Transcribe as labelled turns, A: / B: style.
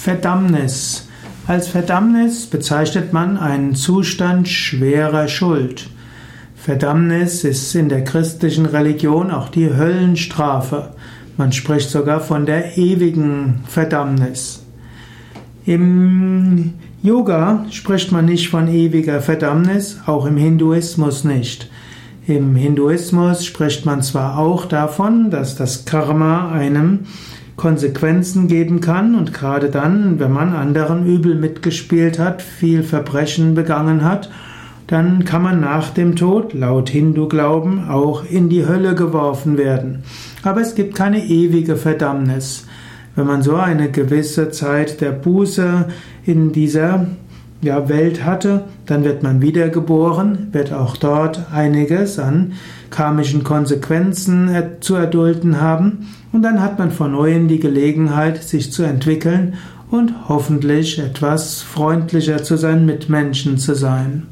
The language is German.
A: Verdammnis. Als Verdammnis bezeichnet man einen Zustand schwerer Schuld. Verdammnis ist in der christlichen Religion auch die Höllenstrafe. Man spricht sogar von der ewigen Verdammnis. Im Yoga spricht man nicht von ewiger Verdammnis, auch im Hinduismus nicht. Im Hinduismus spricht man zwar auch davon, dass das Karma einem Konsequenzen geben kann und gerade dann, wenn man anderen übel mitgespielt hat, viel Verbrechen begangen hat, dann kann man nach dem Tod, laut Hindu-Glauben, auch in die Hölle geworfen werden. Aber es gibt keine ewige Verdammnis. Wenn man so eine gewisse Zeit der Buße in dieser ja, Welt hatte, dann wird man wiedergeboren, wird auch dort einiges an karmischen Konsequenzen zu erdulden haben und dann hat man von neuem die Gelegenheit, sich zu entwickeln und hoffentlich etwas freundlicher zu seinen Mitmenschen zu sein.